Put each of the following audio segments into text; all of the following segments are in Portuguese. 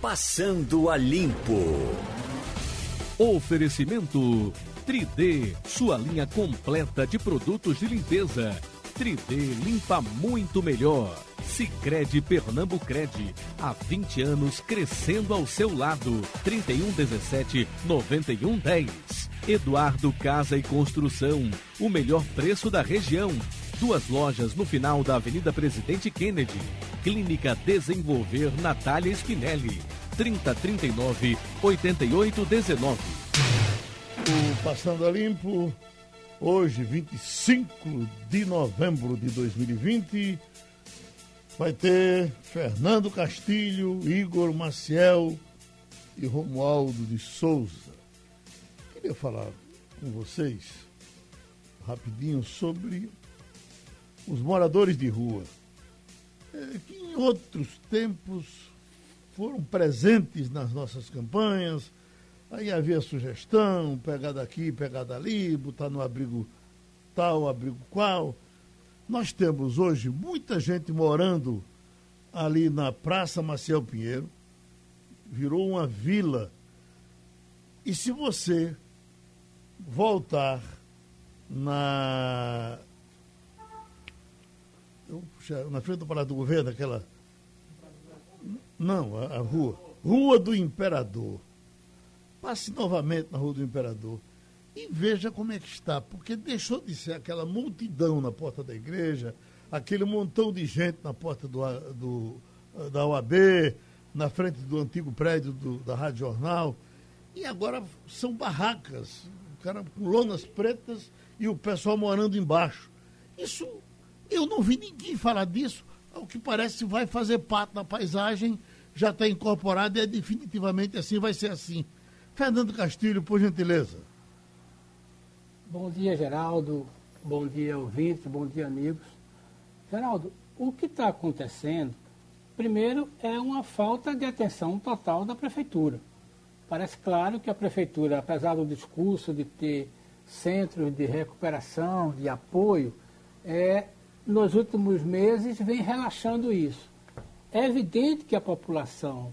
Passando a Limpo. Oferecimento 3D, sua linha completa de produtos de limpeza. 3D limpa muito melhor. Sicredi Pernambucred, há 20 anos crescendo ao seu lado. 3117 9110. Eduardo Casa e Construção, o melhor preço da região. Duas lojas no final da Avenida Presidente Kennedy. Clínica Desenvolver Natália Spinelli. 3039 8819. O Passando a Limpo, hoje, 25 de novembro de 2020, vai ter Fernando Castilho, Igor Maciel e Romualdo de Souza. Queria falar com vocês rapidinho sobre os moradores de rua, que em outros tempos foram presentes nas nossas campanhas. Aí havia sugestão, pegar daqui, pegar dali, botar no abrigo tal, abrigo qual. Nós temos hoje muita gente morando ali na Praça Maciel Pinheiro, virou uma vila. E se você voltar na na frente do Palácio do Governo, aquela. Não, a, a, rua. Rua do Imperador. Passe novamente na Rua do Imperador e veja como é que está, porque deixou de ser aquela multidão na porta da igreja, aquele montão de gente na porta do, do da OAB, na frente do antigo prédio do, da Rádio Jornal. E agora são barracas, o cara com lonas pretas e o pessoal morando embaixo. Isso eu não vi ninguém falar disso. O que parece vai fazer parte da paisagem, já está incorporado e é definitivamente assim, vai ser assim. Fernando Castilho, por gentileza. Bom dia, Geraldo. Bom dia, ouvintes. Bom dia, amigos. Geraldo, o que está acontecendo, primeiro, é uma falta de atenção total da prefeitura. Parece claro que a prefeitura, apesar do discurso de ter centros de recuperação, de apoio, é, nos últimos meses, vem relaxando isso. É evidente que a população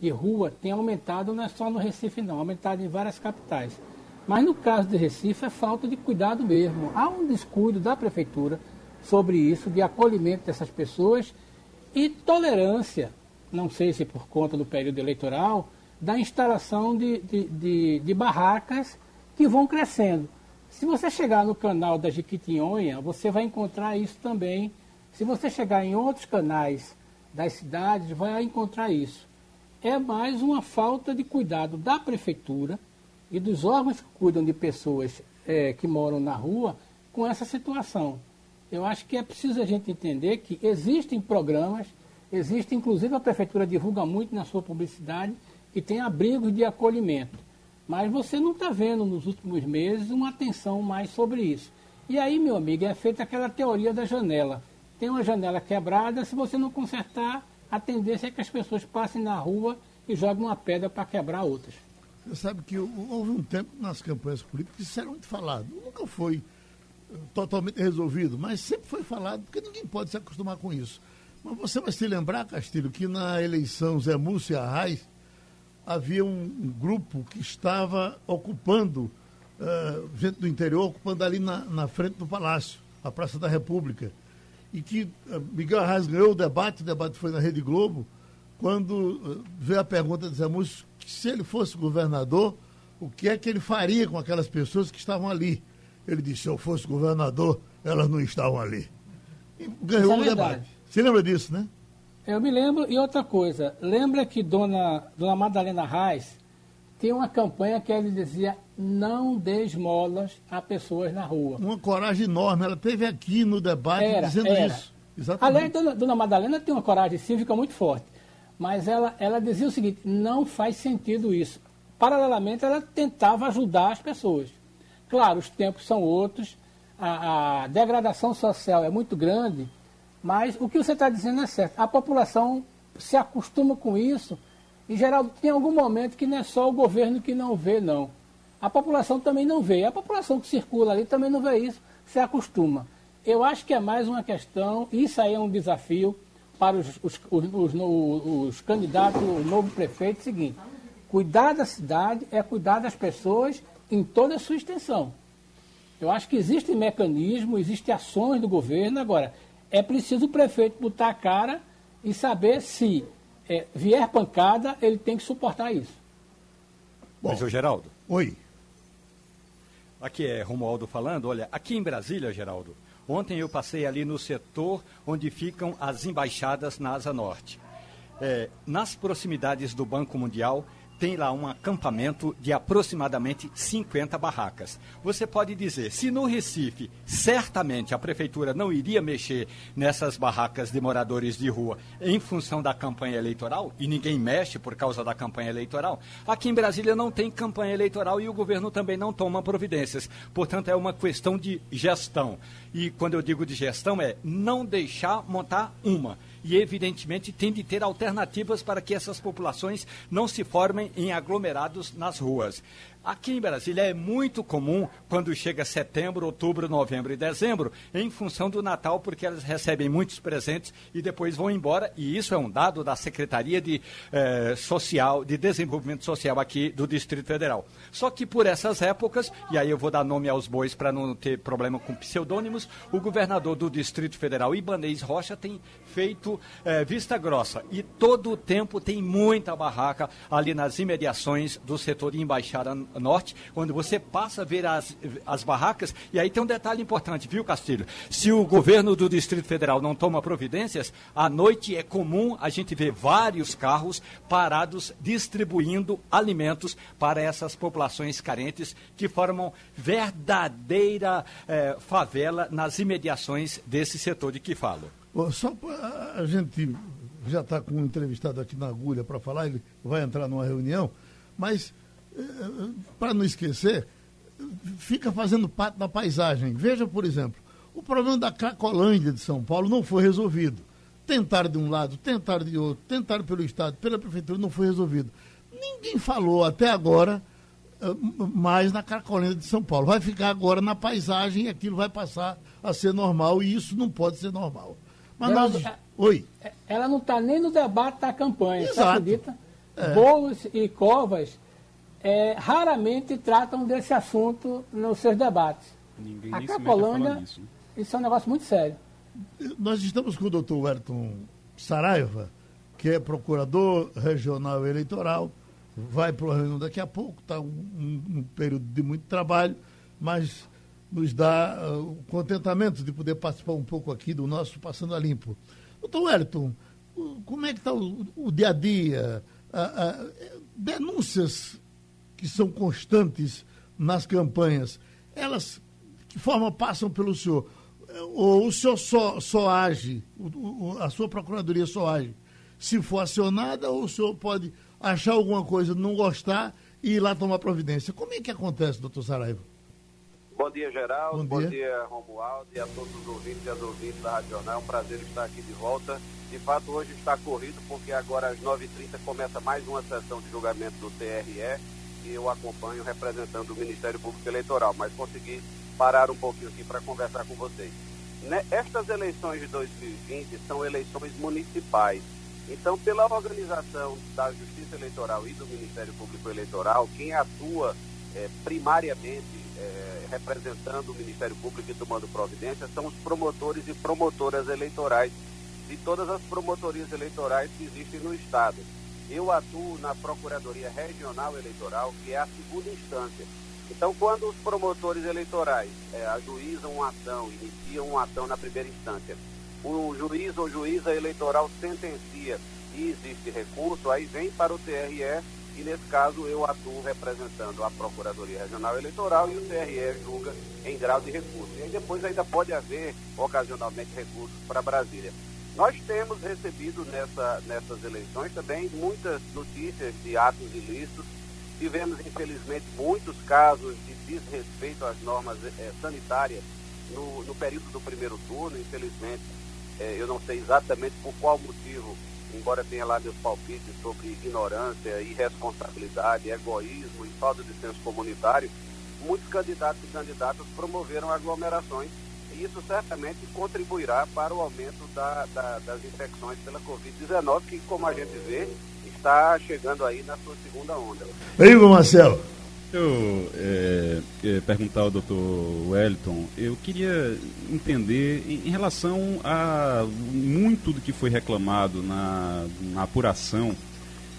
de rua tem aumentado, não é só no Recife, não, aumentado em várias capitais. Mas no caso de Recife, é falta de cuidado mesmo. Há um descuido da prefeitura sobre isso, de acolhimento dessas pessoas e tolerância, não sei se por conta do período eleitoral, da instalação de, de, de, de barracas que vão crescendo. Se você chegar no canal da Jequitinhonha, você vai encontrar isso também. Se você chegar em outros canais das cidades, vai encontrar isso. É mais uma falta de cuidado da prefeitura e dos órgãos que cuidam de pessoas é, que moram na rua com essa situação. Eu acho que é preciso a gente entender que existem programas, existe inclusive a prefeitura divulga muito na sua publicidade, que tem abrigos de acolhimento. Mas você não está vendo nos últimos meses uma atenção mais sobre isso. E aí, meu amigo, é feita aquela teoria da janela. Tem uma janela quebrada, se você não consertar, a tendência é que as pessoas passem na rua e joguem uma pedra para quebrar outras. Você sabe que houve um tempo nas campanhas políticas que isso era muito falado. Nunca foi eh, totalmente resolvido, mas sempre foi falado, porque ninguém pode se acostumar com isso. Mas você vai se lembrar, Castilho, que na eleição Zé Múcio e Arraes, havia um, grupo que estava ocupando, uh, gente do interior, ocupando ali na, na, frente do Palácio, a Praça da República. E que uh, Miguel Arraes ganhou o debate, o debate foi na Rede Globo, quando uh, veio a pergunta de Zé Múcio que se ele fosse governador, o que é que ele faria com aquelas pessoas que estavam ali? Ele disse, se eu fosse governador, elas não estavam ali. E ganhou é o debate. Você lembra disso, né? Eu me lembro, e outra coisa, lembra que dona, dona Madalena Reis tem uma campanha que ela dizia não dê esmolas a pessoas na rua. Uma coragem enorme, ela teve aqui no debate era, dizendo era. isso. Exatamente. Aliás, dona, dona Madalena tem uma coragem cívica muito forte, mas ela, ela dizia o seguinte, não faz sentido isso. Paralelamente, ela tentava ajudar as pessoas. Claro, os tempos são outros, a, a degradação social é muito grande, mas o que você está dizendo é certo. A população se acostuma com isso. E, Geraldo, tem algum momento que não é só o governo que não vê, não. A população também não vê. A população que circula ali também não vê isso, se acostuma. Eu acho que é mais uma questão, isso aí é um desafio. para os, os, os, os, os candidatos, o novo prefeito, é seguinte: cuidar da cidade é cuidar das pessoas em toda a sua extensão. Eu acho que existem mecanismos, existem ações do governo. Agora, é preciso o prefeito botar a cara e saber se é, vier pancada, ele tem que suportar isso. Bom, Mas, Geraldo. Oi. Aqui é Romualdo falando. Olha, aqui em Brasília, Geraldo, ontem eu passei ali no setor onde ficam as embaixadas na Asa Norte. É, nas proximidades do Banco Mundial, tem lá um acampamento de aproximadamente 50 barracas. Você pode dizer, se no Recife, certamente a prefeitura não iria mexer nessas barracas de moradores de rua em função da campanha eleitoral, e ninguém mexe por causa da campanha eleitoral, aqui em Brasília não tem campanha eleitoral e o governo também não toma providências. Portanto, é uma questão de gestão. E quando eu digo de gestão, é não deixar montar uma e, evidentemente, tem de ter alternativas para que essas populações não se formem em aglomerados nas ruas. Aqui em Brasília é muito comum, quando chega setembro, outubro, novembro e dezembro, em função do Natal, porque elas recebem muitos presentes e depois vão embora. E isso é um dado da Secretaria de eh, Social, de Desenvolvimento Social aqui do Distrito Federal. Só que por essas épocas, e aí eu vou dar nome aos bois para não ter problema com pseudônimos, o governador do Distrito Federal, Ibanez Rocha, tem feito eh, vista grossa. E todo o tempo tem muita barraca ali nas imediações do setor embaixada norte, onde você passa a ver as, as barracas. E aí tem um detalhe importante, viu, Castilho? Se o governo do Distrito Federal não toma providências, à noite é comum a gente ver vários carros parados distribuindo alimentos para essas populações carentes que formam verdadeira eh, favela nas imediações desse setor de que falo. Só a gente já está com um entrevistado aqui na agulha para falar, ele vai entrar numa reunião, mas para não esquecer, fica fazendo parte da paisagem. Veja, por exemplo, o problema da Cracolândia de São Paulo não foi resolvido. Tentaram de um lado, tentaram de outro, tentaram pelo Estado, pela Prefeitura, não foi resolvido. Ninguém falou até agora eh, mais na Cracolândia de São Paulo. Vai ficar agora na paisagem e aquilo vai passar a ser normal e isso não pode ser normal. Mas ela, nós... Oi. Ela não está nem no debate da campanha, Exato. você acredita? É. Bolos e Covas é, raramente tratam desse assunto nos seus debates. Ninguém a Cracolândia, isso, né? isso é um negócio muito sério. Nós estamos com o doutor Wellington Saraiva, que é procurador regional eleitoral, vai para o reunião daqui a pouco, está um, um, um, período de muito trabalho, mas nos dá uh, o contentamento de poder participar um pouco aqui do nosso Passando a Limpo. Doutor Wellington, como é que está o, o, dia a dia? Uh, uh, denúncias que são constantes nas campanhas, elas, que forma passam pelo senhor? Ou o senhor só, só age, a sua procuradoria só age se for acionada, ou o senhor pode achar alguma coisa, não gostar e ir lá tomar providência? Como é que acontece, doutor Saraiva? Bom dia, Geraldo. Bom dia, Bom dia Romualdo, e a todos os ouvintes e as ouvintes da Rádio Jornal. É um prazer estar aqui de volta. De fato, hoje está corrido, porque agora às 9h30 começa mais uma sessão de julgamento do TRE que eu acompanho representando o Ministério Público Eleitoral, mas consegui parar um pouquinho aqui para conversar com vocês. Né, estas eleições de 2020 são eleições municipais. Então, pela organização da Justiça Eleitoral e do Ministério Público Eleitoral, quem atua é, primariamente é, representando o Ministério Público e tomando providência são os promotores e promotoras eleitorais de todas as promotorias eleitorais que existem no Estado. Eu atuo na Procuradoria Regional Eleitoral, que é a segunda instância. Então, quando os promotores eleitorais é, ajuizam uma ação, iniciam uma ação na primeira instância, o juiz ou juíza eleitoral sentencia e existe recurso, aí vem para o TRE e, nesse caso, eu atuo representando a Procuradoria Regional Eleitoral e o TRE julga em grau de recurso. E aí depois ainda pode haver, ocasionalmente, recursos para Brasília. Nós temos recebido nessa, nessas eleições também muitas notícias de atos ilícitos. Tivemos, infelizmente, muitos casos de desrespeito às normas é, sanitárias no, no, período do primeiro turno. Infelizmente, é, eu não sei exatamente por qual motivo, embora tenha lá meus palpites sobre ignorância, irresponsabilidade, egoísmo e falta de senso comunitário, muitos candidatos e candidatas promoveram aglomerações isso certamente contribuirá para o aumento da, da, das infecções pela Covid-19, que, como a gente vê, está chegando aí na sua segunda onda. Aí, Marcelo. Eu é, é, perguntar ao doutor Wellington, eu queria entender em, relação a muito do que foi reclamado na, na apuração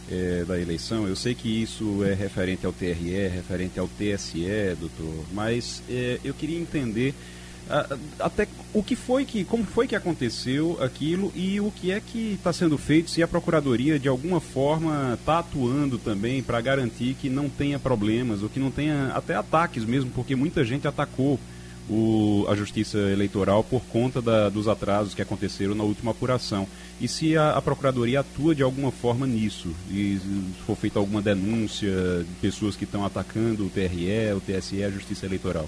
é, da eleição. Eu sei que isso é referente ao TRE, referente ao TSE, doutor, mas é, eu queria entender até o que foi que, como foi que aconteceu aquilo e o que é que está sendo feito, se a Procuradoria de alguma forma está atuando também para garantir que não tenha problemas, ou que não tenha até ataques mesmo, porque muita gente atacou o, a Justiça Eleitoral por conta da, dos atrasos que aconteceram na última apuração. E se a, a Procuradoria atua de alguma forma nisso, e se for feita alguma denúncia de pessoas que estão atacando o TRE, o TSE, a Justiça Eleitoral.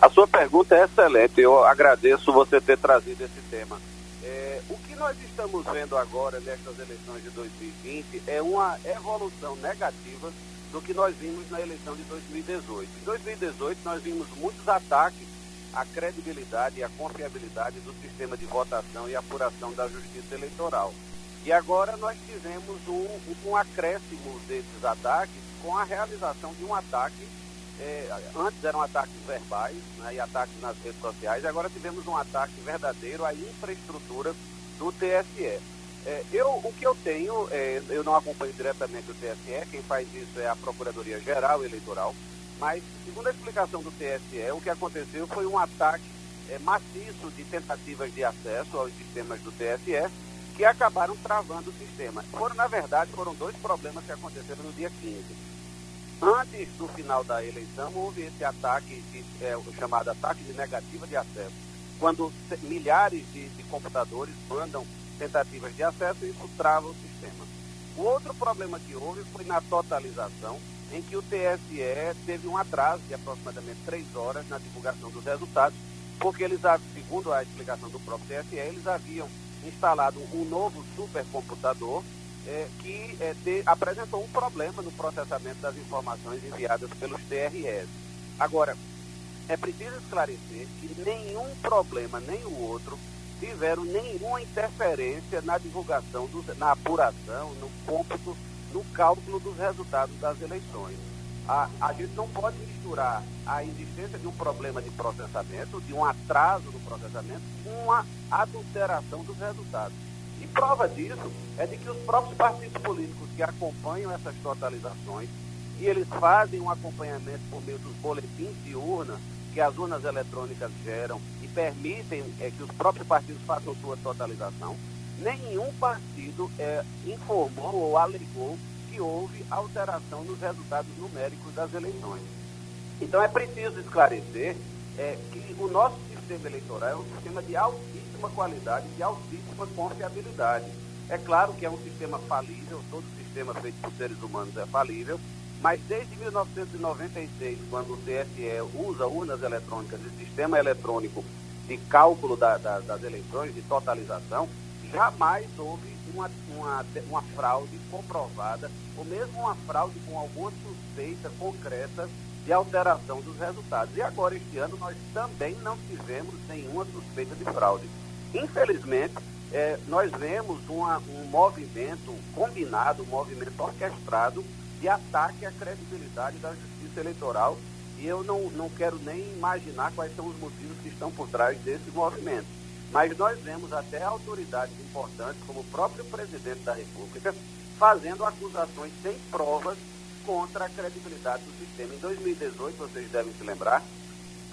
A sua pergunta é excelente. Eu agradeço você ter trazido esse tema. É, o que nós estamos vendo agora nestas eleições de 2020 é uma evolução negativa do que nós vimos na eleição de 2018. Em 2018, nós vimos muitos ataques à credibilidade e à confiabilidade do sistema de votação e apuração da justiça eleitoral. E agora nós tivemos um, um acréscimo desses ataques com a realização de um ataque é, antes eram ataques verbais né, e ataques nas redes sociais, agora tivemos um ataque verdadeiro à infraestrutura do TSE. É, eu, o que eu tenho, é, eu não acompanho diretamente o TSE, quem faz isso é a Procuradoria Geral Eleitoral, mas, segundo a explicação do TSE, o que aconteceu foi um ataque é, maciço de tentativas de acesso aos sistemas do TSE, que acabaram travando o sistema. Foram, na verdade, foram dois problemas que aconteceram no dia 15 Antes do final da eleição, houve esse ataque, é, o chamado ataque de negativa de acesso, quando milhares de, de computadores mandam tentativas de acesso isso trava o sistema. O outro problema que houve foi na totalização, em que o TSE teve um atraso de aproximadamente três horas na divulgação dos resultados, porque eles, segundo a explicação do próprio TSE, eles haviam instalado um novo supercomputador é, que é, apresentou um problema no processamento das informações enviadas pelos TRS. Agora, é preciso esclarecer que nenhum problema, nem o outro, tiveram nenhuma interferência na divulgação, na apuração, no cômputo, no cálculo dos resultados das eleições. A, a gente não pode misturar a existência de um problema de processamento, de um atraso no processamento, com uma adulteração dos resultados. E prova disso é de que os próprios partidos políticos que acompanham essas totalizações, e eles fazem um acompanhamento por meio dos boletins de urna que as urnas eletrônicas geram e permitem é, que os próprios partidos façam sua totalização, nenhum partido é, informou ou alegou que houve alteração nos resultados numéricos das eleições. Então é preciso esclarecer é, que o nosso sistema eleitoral é um sistema de altíssima qualidade, de altíssima confiabilidade. É claro que é um sistema falível, todo sistema feito por seres humanos é falível, mas desde 1996, quando o TSE usa urnas eletrônicas e sistema eletrônico de cálculo da, da, das eleições, de totalização, jamais houve uma, uma, uma fraude comprovada, ou mesmo uma fraude com alguma suspeita concreta de alteração dos resultados. E agora, este ano, nós também não tivemos nenhuma suspeita de fraude. Infelizmente, é, nós vemos uma, um movimento combinado, um movimento orquestrado de ataque à credibilidade da justiça eleitoral e eu não, não quero nem imaginar quais são os motivos que estão por trás desse movimento. Mas nós vemos até autoridades importantes, como o próprio presidente da República, fazendo acusações sem provas contra a credibilidade do sistema. Em 2018, vocês devem se lembrar,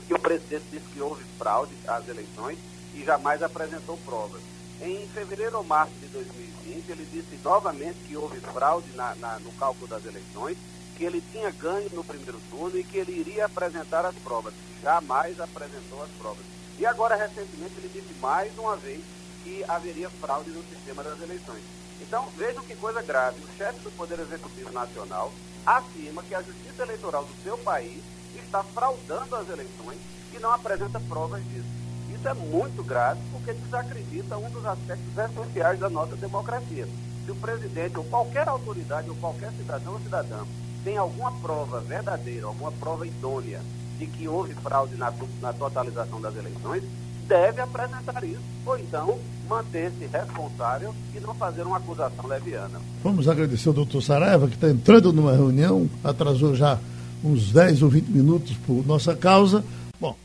que o presidente disse que houve fraude às eleições e jamais apresentou provas. Em fevereiro ou março de 2020, ele disse novamente que houve fraude na, na, no cálculo das eleições, que ele tinha ganho no primeiro turno e que ele iria apresentar as provas. Jamais apresentou as provas. E agora, recentemente, ele disse mais uma vez que haveria fraude no sistema das eleições. Então, vejam que coisa grave. O chefe do Poder Executivo Nacional afirma que a Justiça Eleitoral do seu país está fraudando as eleições e não apresenta provas disso. Isso é muito grave porque desacredita um dos aspectos essenciais da nossa democracia. Se o presidente ou qualquer autoridade ou qualquer cidadão ou cidadã tem alguma prova verdadeira, alguma prova idônea de que houve fraude na, na totalização das eleições, deve apresentar isso, ou então manter-se responsável e não fazer uma acusação leviana. Vamos agradecer ao doutor Saraiva, que está entrando numa reunião, atrasou já uns 10 ou 20 minutos por nossa causa. Bom,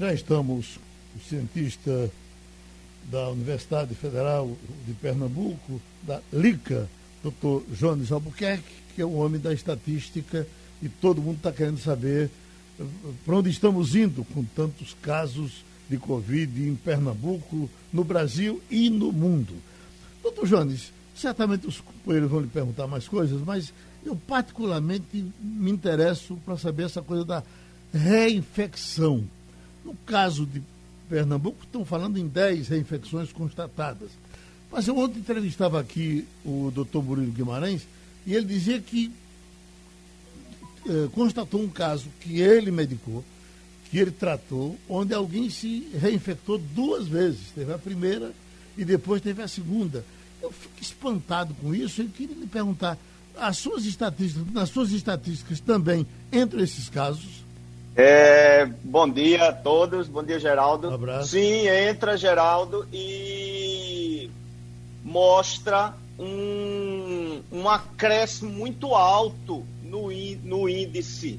já estamos, o cientista da Universidade Federal de Pernambuco, da LICA, doutor Jones Albuquerque, que é o homem da estatística, e todo mundo está querendo saber eh, para onde estamos indo com tantos casos de Covid em Pernambuco, no Brasil e no mundo. Doutor Jones, certamente os companheiros vão lhe perguntar mais coisas, mas eu particularmente me interesso para saber essa coisa da reinfecção. No caso de Pernambuco, estão falando em 10 reinfecções constatadas. Mas eu ontem entrevistava aqui o doutor Murilo Guimarães e ele dizia que eh, constatou um caso que ele medicou, que ele tratou, onde alguém se reinfectou duas vezes. Teve a primeira e depois teve a segunda. Eu fico espantado com isso e queria lhe perguntar, as suas estatísticas, nas suas estatísticas também entram esses casos? É, bom dia a todos, bom dia Geraldo. Um abraço. Sim, entra Geraldo e mostra um, um acréscimo muito alto no, no índice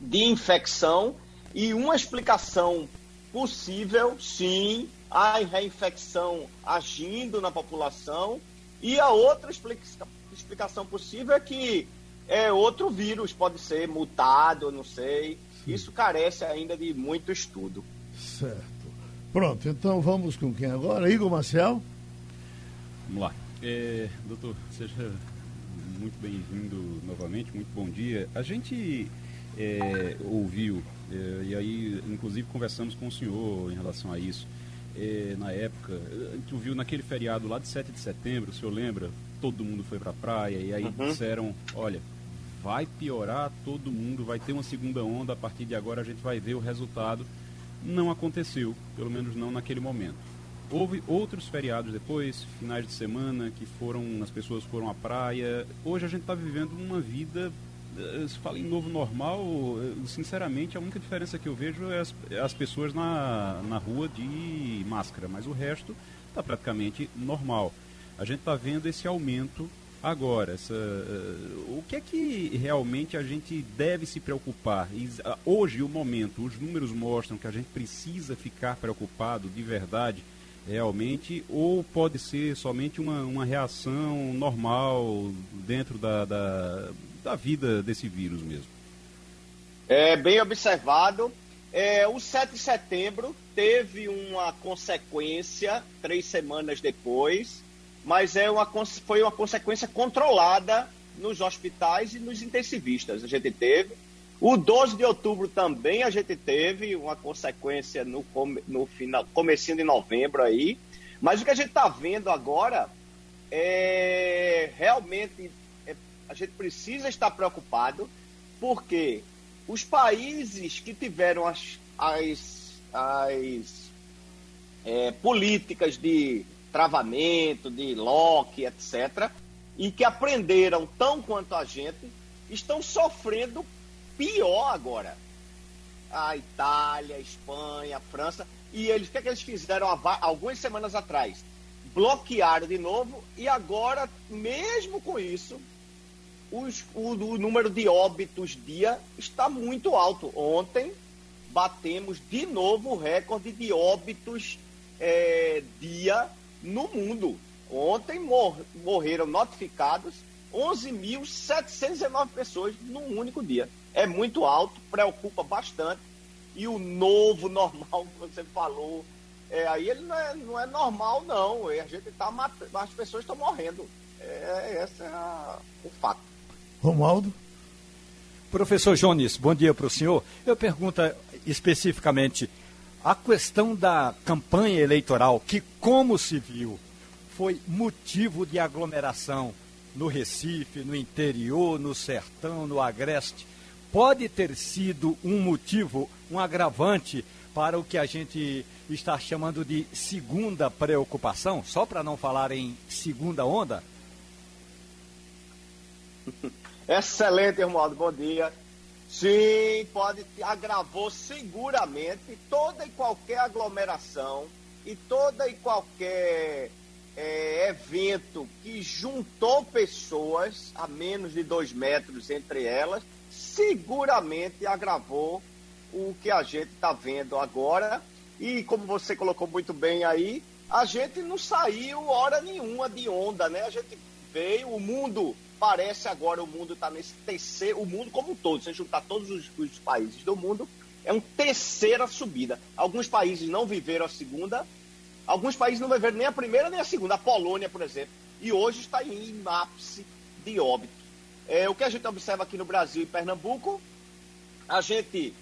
de infecção e uma explicação possível, sim, a reinfecção agindo na população. E a outra explicação possível é que é outro vírus, pode ser mutado, não sei. Sim. Isso carece ainda de muito estudo. Certo. Pronto, então vamos com quem agora? Igor Marcel? Vamos lá. É, doutor, seja muito bem-vindo novamente, muito bom dia. A gente é, ouviu e aí, inclusive, conversamos com o senhor em relação a isso. É, na época, a gente ouviu naquele feriado lá de 7 de setembro, o senhor lembra? Todo mundo foi para a praia e aí uhum. disseram: olha, vai piorar, todo mundo vai ter uma segunda onda, a partir de agora a gente vai ver o resultado. Não aconteceu, pelo menos não naquele momento. Houve outros feriados depois, finais de semana, que foram, as pessoas foram à praia. Hoje a gente está vivendo uma vida eh, se fala em novo normal, eh, sinceramente, a única diferença que eu vejo é as, é as pessoas na, na rua de máscara, mas o resto está praticamente normal. A gente está vendo esse aumento agora. Essa, uh, o que é que realmente a gente deve se preocupar? E, uh, hoje, o momento, os números mostram que a gente precisa ficar preocupado de verdade, realmente, ou pode ser somente uma, uma reação normal dentro da, da da vida desse vírus mesmo. É bem observado. É, o 7 de setembro teve uma consequência três semanas depois, mas é uma, foi uma consequência controlada nos hospitais e nos intensivistas. A gente teve. O 12 de outubro também a gente teve uma consequência no, no final, comecinho de novembro aí. Mas o que a gente está vendo agora é realmente a gente precisa estar preocupado, porque os países que tiveram as, as, as é, políticas de travamento, de lock, etc., e que aprenderam tão quanto a gente, estão sofrendo pior agora. A Itália, a Espanha, a França. E eles, o que, é que eles fizeram algumas semanas atrás? Bloquearam de novo e agora, mesmo com isso, os, o, o número de óbitos dia está muito alto. Ontem batemos de novo o recorde de óbitos é, dia no mundo. Ontem mor morreram notificados 11.719 pessoas num único dia. É muito alto, preocupa bastante. E o novo normal que você falou, é, aí ele não é, não é normal, não. A gente tá matando, as pessoas estão morrendo. É, esse é a, o fato. Romualdo? Professor Jones, bom dia para o senhor. Eu pergunto especificamente a questão da campanha eleitoral, que, como se viu, foi motivo de aglomeração no Recife, no interior, no sertão, no agreste, pode ter sido um motivo, um agravante para o que a gente está chamando de segunda preocupação, só para não falar em segunda onda? Excelente, Romualdo, bom dia. Sim, pode. Agravou seguramente toda e qualquer aglomeração e toda e qualquer é, evento que juntou pessoas a menos de dois metros entre elas, seguramente agravou o que a gente está vendo agora. E como você colocou muito bem aí, a gente não saiu hora nenhuma de onda, né? A gente veio, o mundo parece agora o mundo está nesse terceiro, o mundo como um todo, se juntar todos os, os, países do mundo, é uma terceira subida. Alguns países não viveram a segunda, Alguns países não viveram nem a primeira nem a segunda. A Polônia, por exemplo, e hoje está em ápice de óbito. É, o que a gente observa aqui no Brasil e Pernambuco, a gente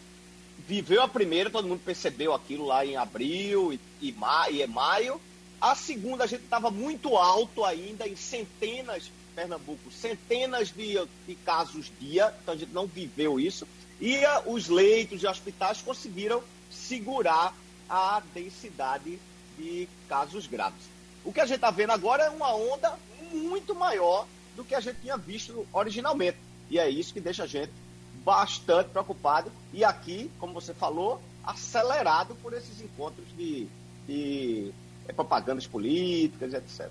viveu a primeira, todo mundo percebeu aquilo lá em abril e, e, ma, e maio. A segunda, a gente estava muito alto ainda, em centenas, Pernambuco, centenas de, de casos dia, então a gente não viveu isso. E a, os leitos e hospitais conseguiram segurar a densidade de casos graves. O que a gente está vendo agora é uma onda muito maior do que a gente tinha visto originalmente. E é isso que deixa a gente bastante preocupado. E aqui, como você falou, acelerado por esses encontros de, de é, propagandas políticas, etc.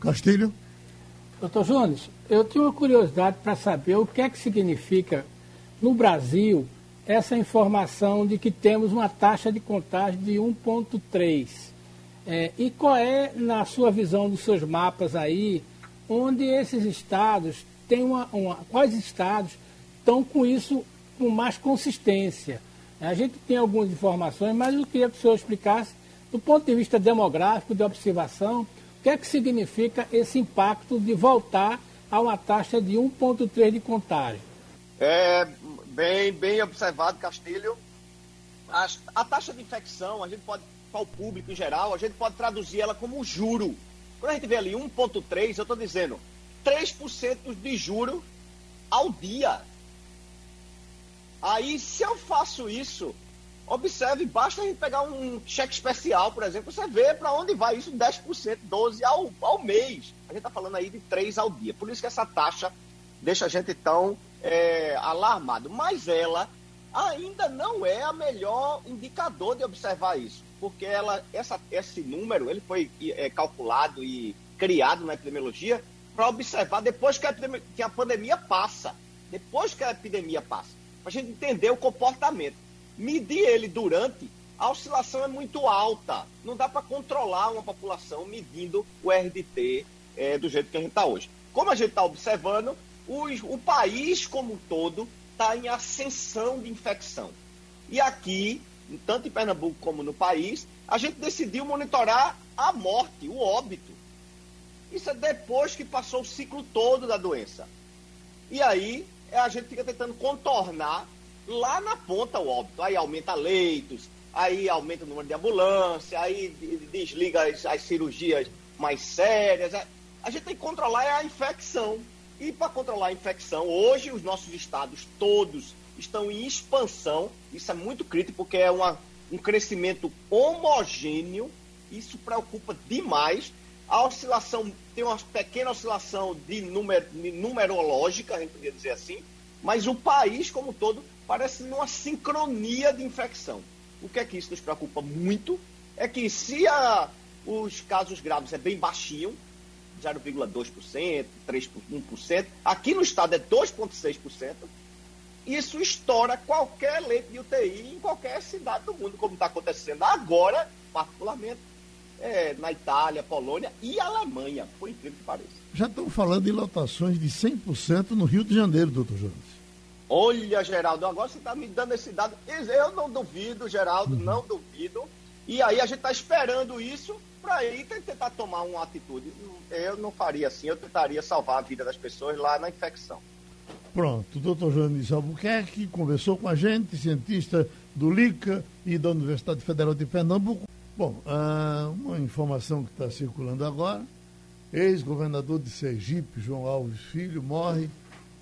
Castilho? Doutor Jones, eu tenho uma curiosidade para saber o que é que significa no Brasil essa informação de que temos uma taxa de contágio de 1,3. É, e qual é, na sua visão dos seus mapas aí, onde esses estados têm uma, uma quais estados estão com isso com mais consistência? A gente tem algumas informações, mas eu queria que o senhor explicasse, do ponto de vista demográfico, de observação, que é que significa esse impacto de voltar a uma taxa de 1,3 de contágio? É bem, bem observado, Castilho. A, a taxa de infecção, a gente pode para o público em geral, a gente pode traduzir ela como juro. Quando a gente vê ali 1,3, eu estou dizendo 3% de juro ao dia. Aí, se eu faço isso, observe, basta a gente pegar um cheque especial, por exemplo, você vê para onde vai isso, 10%, 12% ao, ao mês. A gente está falando aí de 3 ao dia. Por isso que essa taxa deixa a gente tão é, alarmado. Mas ela ainda não é a melhor indicador de observar isso porque ela, essa, esse número ele foi é, calculado e criado na epidemiologia para observar depois que a, que a pandemia passa. Depois que a epidemia passa. Para a gente entender o comportamento. Medir ele durante, a oscilação é muito alta. Não dá para controlar uma população medindo o RDT é, do jeito que a gente está hoje. Como a gente está observando, os, o país como um todo está em ascensão de infecção. E aqui tanto em Pernambuco como no país, a gente decidiu monitorar a morte, o óbito. Isso é depois que passou o ciclo todo da doença. E aí a gente fica tentando contornar lá na ponta o óbito. Aí aumenta leitos, aí aumenta o número de ambulância, aí desliga as, as cirurgias mais sérias. A gente tem que controlar a infecção. E para controlar a infecção, hoje os nossos estados todos estão em expansão. Isso é muito crítico porque é uma, um crescimento homogêneo. Isso preocupa demais. A oscilação tem uma pequena oscilação de, numer, de numerológica, a gente poderia dizer assim, mas o país como um todo parece numa sincronia de infecção. O que é que isso nos preocupa muito é que se a, os casos graves é bem baixinho, 0,2%, 3,1%, aqui no estado é 2,6%, isso estoura qualquer leite de UTI em qualquer cidade do mundo, como está acontecendo agora, particularmente é, na Itália, Polônia e Alemanha, por incrível que pareça. Já estão falando em lotações de 100% no Rio de Janeiro, doutor Jones. Olha, Geraldo, agora você está me dando esse dado. Eu não duvido, Geraldo, uhum. não duvido. E aí a gente está esperando isso para aí tentar tomar uma atitude. Eu não faria assim, eu tentaria salvar a vida das pessoas lá na infecção. Pronto, o doutor Joanis Albuquerque conversou com a gente, cientista do LICA e da Universidade Federal de Pernambuco. Bom, ah, uma informação que está circulando agora, ex-governador de Sergipe, João Alves Filho, morre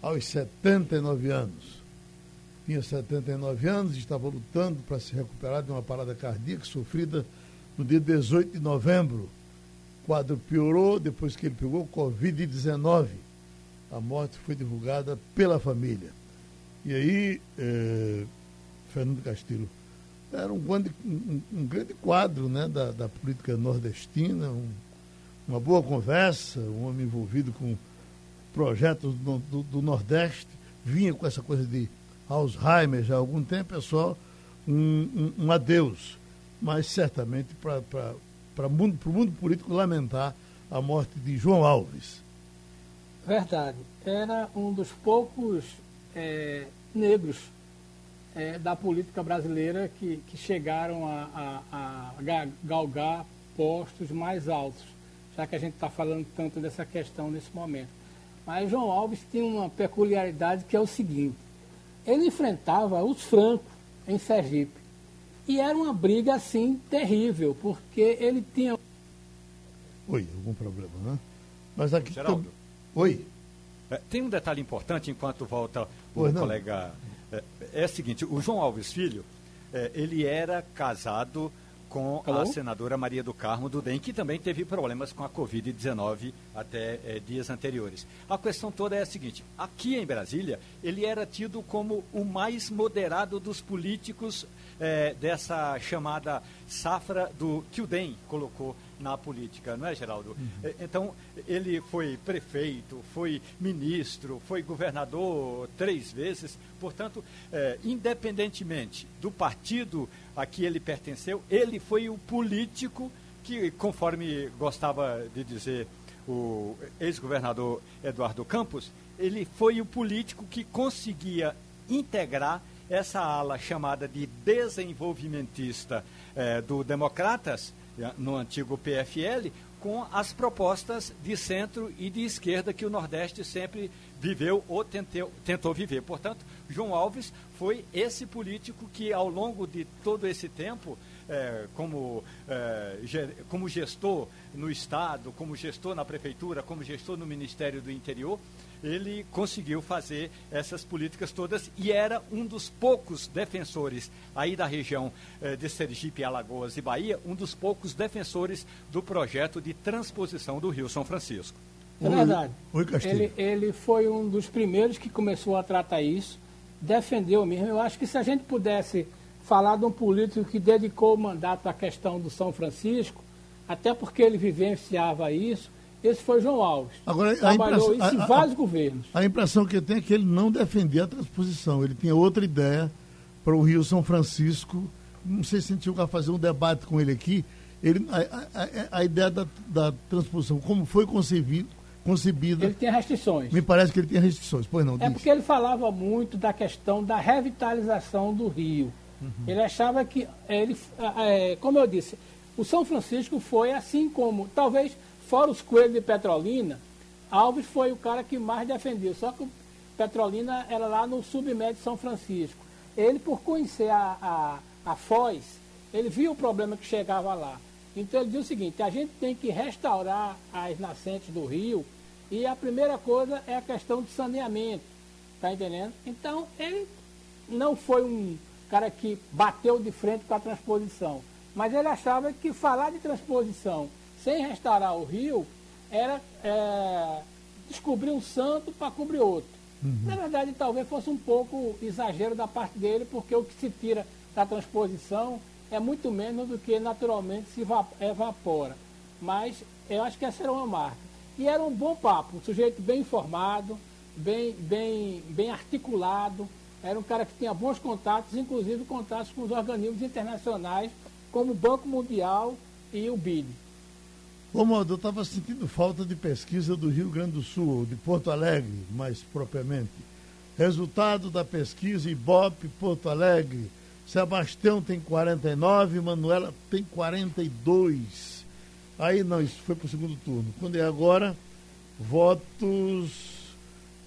aos 79 anos. Tinha 79 anos e estava lutando para se recuperar de uma parada cardíaca sofrida no dia 18 de novembro. O quadro piorou depois que ele pegou Covid-19 a morte foi divulgada pela família. E aí, é, Fernando Castilho, era um grande, um, um grande quadro né, da, da política nordestina, um, uma boa conversa, um homem envolvido com projetos do, do, do, Nordeste, vinha com essa coisa de Alzheimer já há algum tempo, é só um, um, um adeus. Mas certamente para o mundo, mundo político lamentar a morte de João Alves. Verdade. Era um dos poucos é, negros é, da política brasileira que, que chegaram a, a, a, galgar postos mais altos, já que a gente está falando tanto dessa questão nesse momento. Mas João Alves tinha uma peculiaridade que é o seguinte: ele enfrentava os francos em Sergipe. E era uma briga assim terrível, porque ele tinha. Oi, algum problema, né? Mas aqui. Geraldo. Oi. É, tem um detalhe importante enquanto volta o pois colega. É, é, o seguinte: o João Alves Filho, é, ele era casado com Alô? a senadora Maria do Carmo do DEM, que também teve problemas com a Covid-19 até é, dias anteriores. A questão toda é a seguinte: aqui em Brasília, ele era tido como o mais moderado dos políticos é, dessa chamada safra do que o DEM colocou na política, não é, Geraldo? Uhum. Então, ele foi prefeito, foi ministro, foi governador três vezes, portanto, é, independentemente do partido a que ele pertenceu, ele foi o político que, conforme gostava de dizer o ex-governador Eduardo Campos, ele foi o político que conseguia integrar essa ala chamada de desenvolvimentista eh, do Democratas, no antigo PFL, com as propostas de centro e de esquerda que o Nordeste sempre viveu ou tentou, tentou viver. Portanto, João Alves foi esse político que, ao longo de todo esse tempo, é, como, é, como gestor no Estado, como gestor na Prefeitura, como gestor no Ministério do Interior, ele conseguiu fazer essas políticas todas e era um dos poucos defensores aí da região é, de Sergipe, Alagoas e Bahia, um dos poucos defensores do projeto de transposição do Rio São Francisco. É verdade. Oi, ele, ele foi um dos primeiros que começou a tratar isso, defendeu mesmo. Eu acho que se a gente pudesse falar de um político que dedicou o mandato à questão do São Francisco, até porque ele vivenciava isso, esse foi João Alves. Agora, Trabalhou isso em vários a, governos. A impressão que eu tenho é que ele não defendia a transposição, ele tinha outra ideia para o Rio São Francisco. Não sei se a gente vai fazer um debate com ele aqui. Ele, a, a, a ideia da, da transposição, como foi concebido, concebida. Ele tinha restrições. Me parece que ele tinha restrições. Pois não. É porque ele falava muito da questão da revitalização do Rio. Uhum. Ele achava que, ele, é, como eu disse, o São Francisco foi assim como, talvez, fora os coelhos de Petrolina, Alves foi o cara que mais defendeu. Só que Petrolina era lá no submédio de São Francisco. Ele, por conhecer a, a, a Foz, ele viu o problema que chegava lá. Então ele disse o seguinte, a gente tem que restaurar as nascentes do rio e a primeira coisa é a questão de saneamento. Tá entendendo? Então ele não foi um cara que bateu de frente com a transposição. Mas ele achava que falar de transposição sem restaurar o rio era é, descobrir um santo para cobrir outro. Uhum. Na verdade, talvez fosse um pouco exagero da parte dele, porque o que se tira da transposição é muito menos do que naturalmente se evapora. Mas eu acho que essa era uma marca. E era um bom papo, um sujeito bem informado, bem, bem, bem articulado, era um cara que tinha bons contatos, inclusive contatos com os organismos internacionais, como o Banco Mundial e o BID. Romualdo, eu estava sentindo falta de pesquisa do Rio Grande do Sul, de Porto Alegre, mais propriamente. Resultado da pesquisa Ibope Porto Alegre. Sebastião tem 49, Manuela tem 42. Aí não, isso foi para o segundo turno. Quando é agora, votos.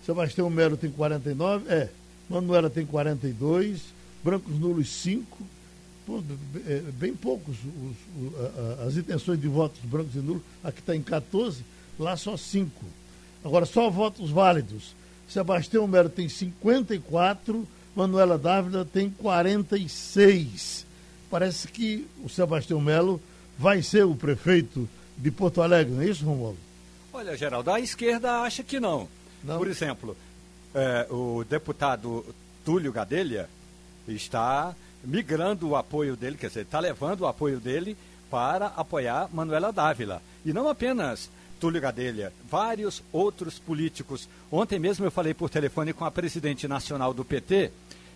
Sebastião Melo tem 49, é. Manuela tem 42, brancos nulos 5, é, bem poucos os, as intenções de votos brancos e nulos, aqui está em 14, lá só 5. Agora, só votos válidos. Sebastião Melo tem 54, Manuela Dávila tem 46. Parece que o Sebastião Melo vai ser o prefeito de Porto Alegre, não é isso, Romualdo? Olha, Geraldo, a esquerda acha que não. não? Por exemplo, é, o deputado Túlio Gadelha está migrando o apoio dele, quer dizer, está levando o apoio dele para apoiar Manuela Dávila. E não apenas Túlio Gadelha, vários outros políticos. Ontem mesmo eu falei por telefone com a presidente nacional do PT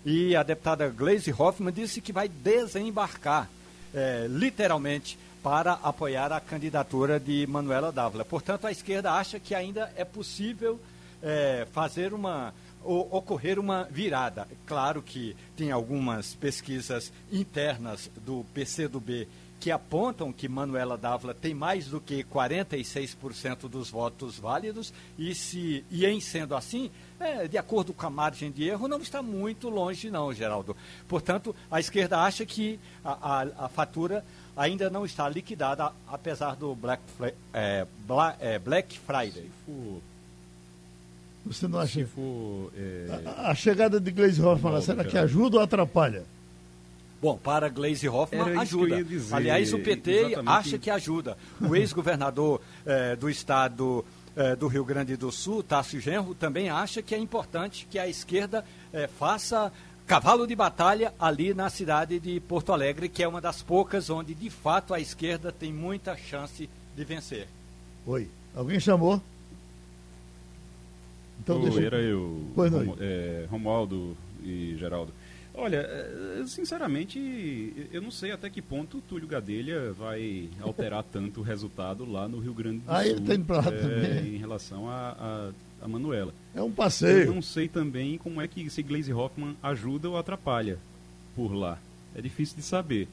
e a deputada Gleisi Hoffmann disse que vai desembarcar, é, literalmente, para apoiar a candidatura de Manuela Dávila. Portanto, a esquerda acha que ainda é possível é, fazer uma ocorrer uma virada. Claro que tem algumas pesquisas internas do PCdoB que apontam que Manuela Dávila tem mais do que 46% dos votos válidos e se e em sendo assim, é, de acordo com a margem de erro, não está muito longe não, Geraldo. Portanto, a esquerda acha que a, a, a fatura ainda não está liquidada, apesar do Black, é, é, Black Friday. Você não acha? For, é... a, a, chegada de Gleisi Hoffmann, será que ajuda ou atrapalha? Bom, para Gleisi Hoffmann ajuda. Dizer, Aliás, o PT exatamente. acha que ajuda. O ex-governador eh, do estado eh, do Rio Grande do Sul, Tássio Genro, também acha que é importante que a esquerda eh, faça cavalo de batalha ali na cidade de Porto Alegre, que é uma das poucas onde de fato a esquerda tem muita chance de vencer. Oi, alguém chamou? Então, deixa... Era eu, é, Romualdo e Geraldo. Olha, é, sinceramente, eu não sei até que ponto o Túlio Gadelha vai alterar tanto o resultado lá no Rio Grande do ah, Sul. ele tem pra é, também. Em relação a, a, a, Manuela. É um passeio. Eu não sei também como é que esse Glaze Hoffman ajuda ou atrapalha por lá. É difícil de saber.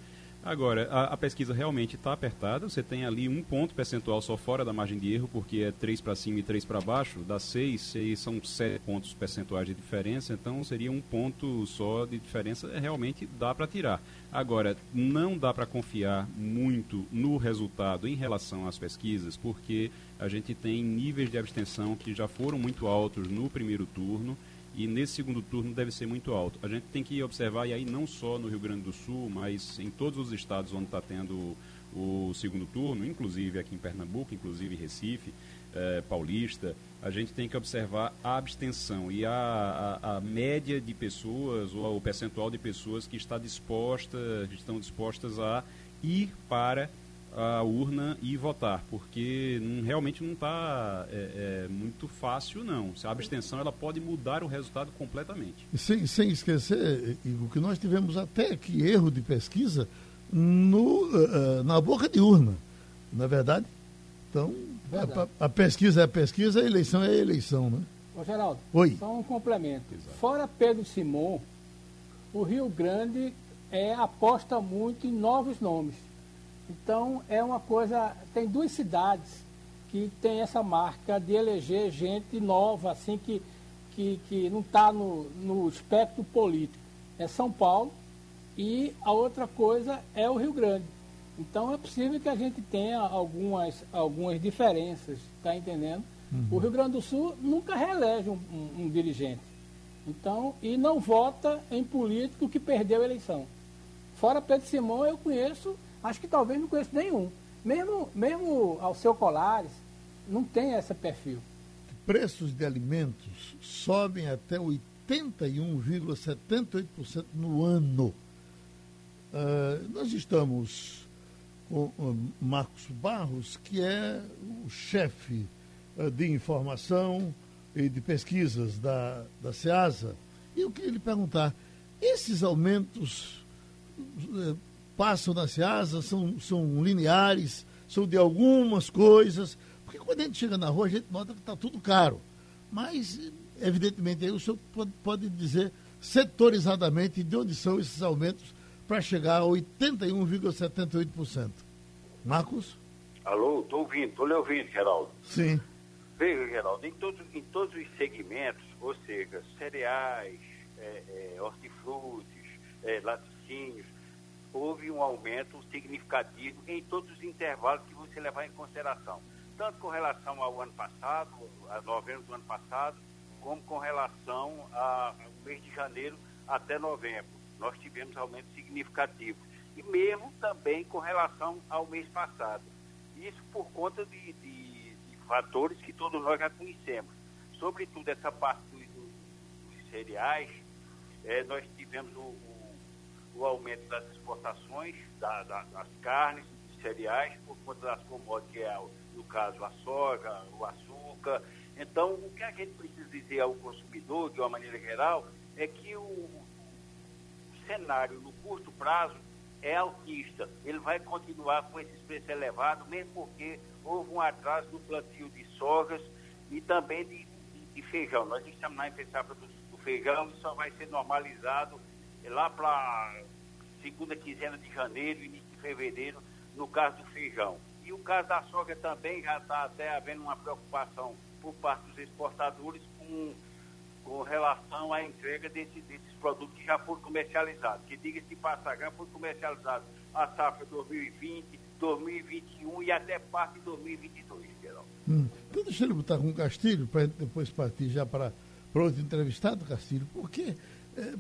Agora, a, a pesquisa realmente está apertada. Você tem ali um ponto percentual só fora da margem de erro, porque é 3 para cima e 3 para baixo. Dá 6, e são 7 pontos percentuais de diferença. Então, seria um ponto só de diferença. É, realmente dá para tirar. Agora, não dá para confiar muito no resultado em relação às pesquisas, porque a gente tem níveis de abstenção que já foram muito altos no primeiro turno e nesse segundo turno deve ser muito alto. A gente tem que observar, e aí não só no Rio Grande do Sul, mas em todos os estados onde está tendo o segundo turno, inclusive aqui em Pernambuco, inclusive Recife, eh, Paulista, a gente tem que observar a abstenção e a, a, a, média de pessoas, ou o percentual de pessoas que está disposta, que estão dispostas a ir para a urna e votar, porque não, realmente não está é, é, muito fácil, não. A abstenção ela pode mudar o resultado completamente. Sem, sem esquecer, o que nós tivemos até aqui erro de pesquisa no, uh, na boca de urna, na é verdade? Então, verdade. A, a, pesquisa é a pesquisa, a eleição é a eleição, né? Ô, Geraldo, Oi. só um complemento. Exato. Fora Pedro Simon, o Rio Grande é, aposta muito em novos nomes então, é uma coisa. Tem duas cidades que tem essa marca de eleger gente nova, assim, que, que, que não está no, no espectro político. É São Paulo e a outra coisa é o Rio Grande. Então, é possível que a gente tenha algumas, algumas diferenças, está entendendo? Uhum. O Rio Grande do Sul nunca reelege um, um, um dirigente. Então, e não vota em político que perdeu a eleição. Fora Pedro Simão, eu conheço acho que talvez não conheço nenhum. Mesmo, mesmo ao seu Colares, não tem esse perfil. Preços de alimentos sobem até 81,78% no ano. Uh, nós estamos com uh, Marcos Barros, que é o chefe uh, de informação e de pesquisas da, da SEASA. E eu queria lhe perguntar, esses aumentos passam na Seasa, são, são lineares, são de algumas coisas. Porque quando a gente chega na rua, a gente nota que está tudo caro. Mas, evidentemente, aí o senhor pode, pode dizer setorizadamente de onde são esses aumentos para chegar a 81,78%. Marcos? Alô, estou ouvindo, estou lhe ouvindo, Geraldo. Sim. Veja, Geraldo, em todos, em todos os segmentos, ou seja, cereais, é, é, hortifrutis, é, laticínios, houve um aumento significativo em todos os intervalos que você levar em consideração, tanto com relação ao ano passado, a novembro do ano passado, como com relação ao mês de janeiro até novembro. Nós tivemos aumento significativo. E mesmo também com relação ao mês passado. Isso por conta de, de, de fatores que todos nós já conhecemos. Sobretudo essa parte dos, dos cereais, é, nós tivemos o, o, o, aumento das exportações da, da, das carnes, dos cereais, por conta das commodities, que é, no caso, a soja, o açúcar. Então, o que a gente precisa dizer ao consumidor, de uma maneira geral, é que o, o cenário no curto prazo é altista. Ele vai continuar com esses preços elevados, mesmo porque houve um atraso no plantio de sojas e também de, de, de feijão. Nós estamos na safra do, do feijão e só vai ser normalizado lá para segunda quinzena de janeiro, início de fevereiro, no caso do feijão. E o caso da soja também já está até havendo uma preocupação por parte dos exportadores com, com relação à entrega desse, desses produtos que já foram comercializados. Que diga-se passagem, foram comercializados a safra 2020, 2021 e até parte de 2022, geral. Hum. Então deixa ele botar com o Castilho, para depois partir já para outro entrevistado, Castilho, porque é,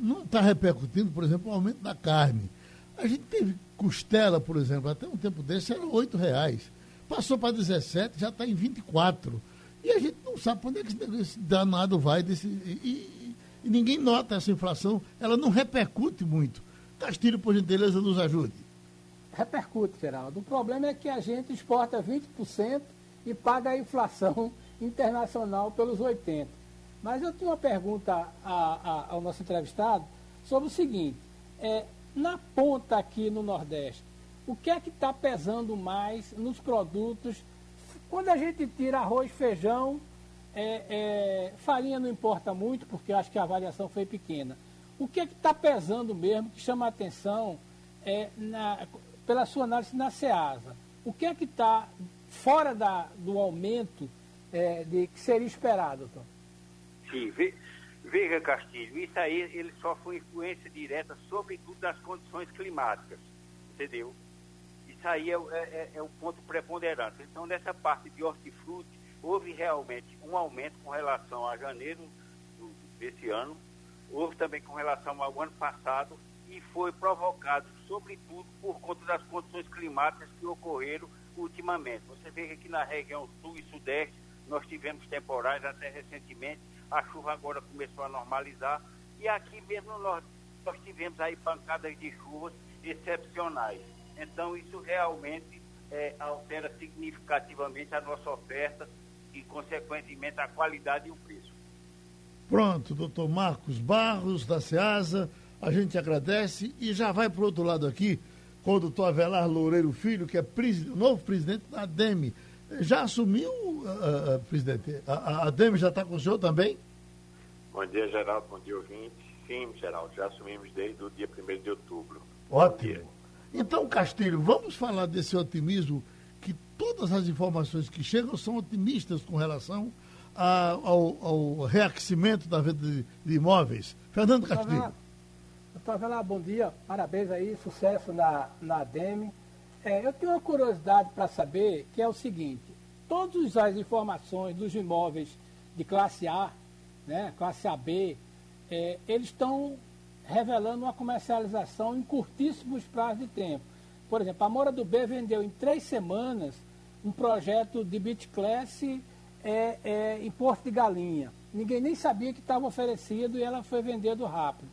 não está repercutindo, por exemplo, o aumento da carne. A gente teve costela, por exemplo, até um tempo desse era R$ reais. Passou para 17, já está em 24. E a gente não sabe para onde é que esse danado vai. Desse, e, e, e ninguém nota essa inflação, ela não repercute muito. Castilho, por gentileza, nos ajude. Repercute, Geraldo. O problema é que a gente exporta 20% e paga a inflação internacional pelos 80%. Mas eu tenho uma pergunta a, a, ao nosso entrevistado sobre o seguinte: é, na ponta aqui no Nordeste, o que é que está pesando mais nos produtos? Quando a gente tira arroz, feijão, é, é, farinha não importa muito, porque acho que a variação foi pequena. O que é que está pesando mesmo, que chama a atenção, é, na, pela sua análise na SEASA? O que é que está fora da, do aumento é, de, que seria esperado, Tom? Sim, veja, Castilho, isso aí ele só foi influência direta, sobretudo das condições climáticas, entendeu? Isso aí é, é, é o ponto preponderante. Então, nessa parte de hortifruti, houve realmente um aumento com relação a janeiro do, desse ano, houve também com relação ao ano passado e foi provocado, sobretudo, por conta das condições climáticas que ocorreram ultimamente. Você vê que aqui na região sul e sudeste nós tivemos temporais até recentemente, a chuva agora começou a normalizar e aqui mesmo nós, tivemos aí pancadas de chuvas excepcionais. Então, isso realmente é, altera significativamente a nossa oferta e, consequentemente, a qualidade e o preço. Pronto, doutor Marcos Barros, da SEASA, a gente agradece e já vai para o outro lado aqui com o doutor Avelar Loureiro Filho, que é novo presidente da ADEME. Já assumiu, uh, uh, presidente? A, a ADEME já está com o senhor também? Bom dia, Geraldo. Bom dia, ouvinte. Sim, Geraldo, já assumimos desde o dia 1 de outubro. Ótimo. Então, Castilho, vamos falar desse otimismo, que todas as informações que chegam são otimistas com relação a, ao, ao, reaquecimento da venda de, de imóveis. Fernando Castilho. Doutor Velar, bom dia, parabéns aí, sucesso na, na ADEME. É, eu tenho uma curiosidade para saber, que é o seguinte, todas as informações dos imóveis de classe A, né, classe AB, é, eles estão revelando uma comercialização em curtíssimos prazos de tempo. Por exemplo, a Mora do B vendeu em três semanas um projeto de Beach Class é, é, em Porto de Galinha. Ninguém nem sabia que estava oferecido e ela foi vendendo rápido.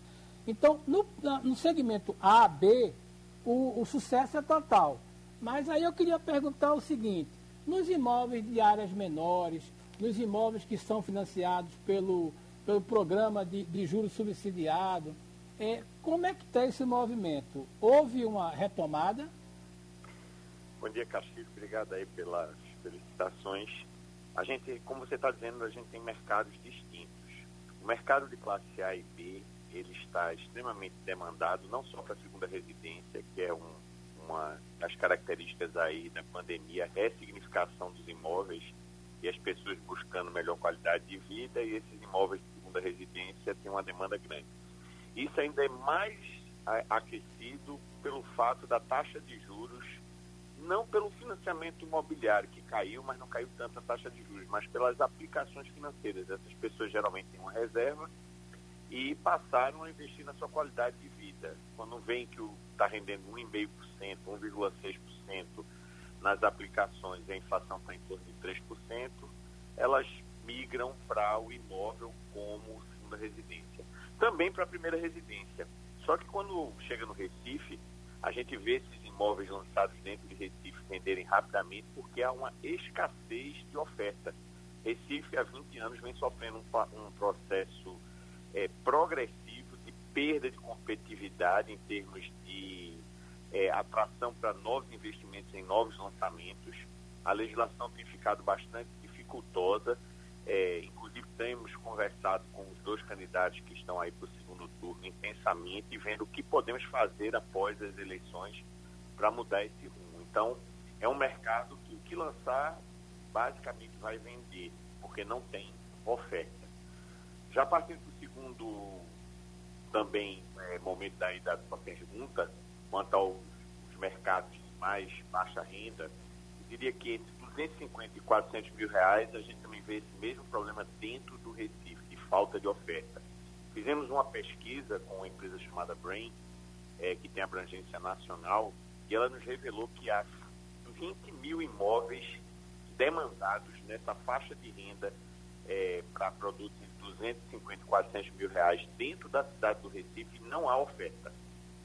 Então, no, no segmento A, B, o, o sucesso é total. Mas aí eu queria perguntar o seguinte: nos imóveis de áreas menores, nos imóveis que são financiados pelo, pelo programa de, de juros subsidiado, é, como é que está esse movimento? Houve uma retomada? Bom dia, Castilho. Obrigado aí pelas felicitações. A gente, como você está dizendo, a gente tem mercados distintos. O mercado de classe A e B, ele está extremamente demandado, não só para a segunda residência, que é um, uma das características aí da pandemia, a ressignificação dos imóveis e as pessoas buscando melhor qualidade de vida e esses imóveis de segunda residência têm uma demanda grande isso ainda é mais aquecido pelo fato da taxa de juros, não pelo financiamento imobiliário, que caiu, mas não caiu tanto a taxa de juros, mas pelas aplicações financeiras. Essas pessoas geralmente têm uma reserva e passaram a investir na sua qualidade de Quando veem que está rendendo 1,5%, 1,6% nas aplicações e a inflação está em torno de 3%, elas migram para o imóvel como segunda residência. Também para a primeira residência. Só que quando chega no Recife, a gente vê esses imóveis lançados dentro de Recife venderem rapidamente porque há uma escassez de oferta. Recife, há 20 anos, vem sofrendo um, um processo é, progressivo perda de competitividade em termos de é, atração para novos investimentos em novos lançamentos. A legislação tem ficado bastante dificultosa. É, inclusive, temos conversado com os dois candidatos que estão aí para o segundo turno intensamente e vendo o que podemos fazer após as eleições para mudar esse rumo. Então, é um mercado que o que lançar basicamente vai vender, porque não tem oferta. Já partindo para o segundo também é, momento daí da sua pergunta, quanto aos mercados de mais baixa renda, eu diria que entre 250 e 400 mil reais a gente também vê esse mesmo problema dentro do Recife, de falta de oferta. Fizemos uma pesquisa com uma empresa chamada Brain, é, que tem abrangência nacional, e ela nos revelou que há 20 mil imóveis demandados nessa faixa de renda é, para produtos de 250 e 400 mil reais dentro da cidade do Recife não há oferta.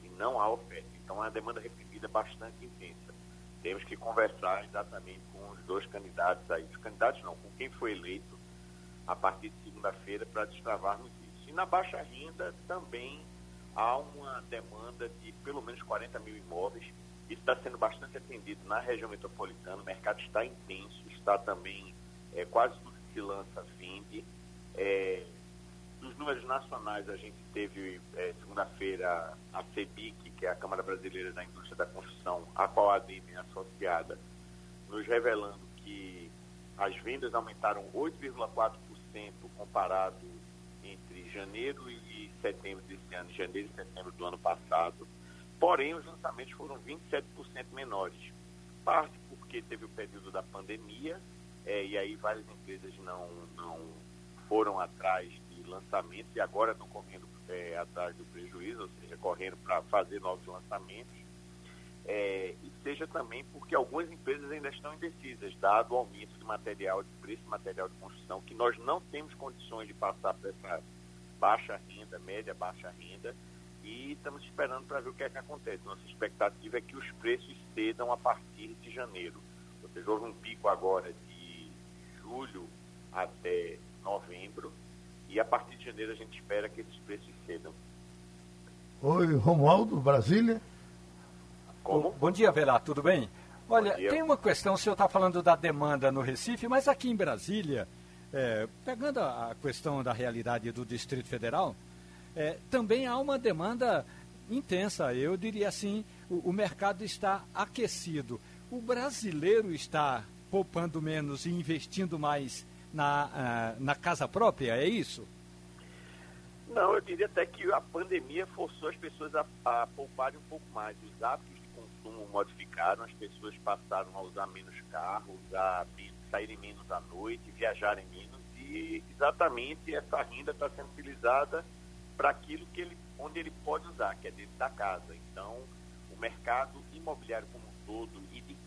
E não há oferta. Então, é uma demanda reprimida bastante intensa. Temos que conversar exatamente com os dois candidatos aí. Os candidatos não, com quem foi eleito a partir de segunda-feira para destravarmos isso. E na baixa renda também há uma demanda de pelo menos 40 mil imóveis. Isso está sendo bastante atendido na região metropolitana. O mercado está intenso, está também é, quase se lança vende. É, dos números nacionais, a gente teve é, segunda-feira a CEBIC, que é a Câmara Brasileira da Indústria da Construção, a qual a ADM é associada, nos revelando que as vendas aumentaram 8,4% comparado entre janeiro e setembro desse ano, janeiro e setembro do ano passado. Porém, os lançamentos foram 27% menores. Parte porque teve o período da pandemia, é, e aí várias empresas não, não foram atrás de lançamentos e agora estão correndo é, atrás do prejuízo, ou seja, correndo para fazer novos lançamentos. É, e seja também porque algumas empresas ainda estão indecisas, dado o aumento de material, de preço de material de construção, que nós não temos condições de passar para essa baixa renda, média baixa renda, e estamos esperando para ver o que é que acontece. Nossa expectativa é que os preços cedam a partir de janeiro. Ou seja, houve um pico agora de julho até novembro, e a partir de janeiro a gente espera que esses preços cedam. Oi, Romualdo, Brasília. Como? Bom dia, Verá, tudo bem? Olha, tem uma questão, o senhor está falando da demanda no Recife, mas aqui em Brasília, é, pegando a questão da realidade do Distrito Federal, é, também há uma demanda intensa. Eu diria assim, o, o mercado está aquecido. O brasileiro está poupando menos e investindo mais na, uh, na casa própria, é isso? Não, eu diria até que a pandemia forçou as pessoas a, a pouparem um pouco mais. Os hábitos de consumo modificaram, as pessoas passaram a usar menos carros, a saírem menos à noite, viajarem menos e exatamente essa renda está sendo utilizada para aquilo que ele, onde ele pode usar, que é dentro da casa. Então, o mercado imobiliário como um todo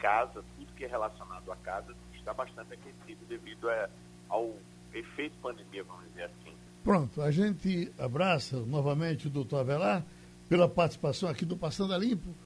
casa, tudo que é relacionado à casa, está bastante aquecido devido a ao efeito pandemia, vamos dizer assim. Pronto, a gente abraça novamente o doutor Avelar pela participação aqui do Passando a Limpo.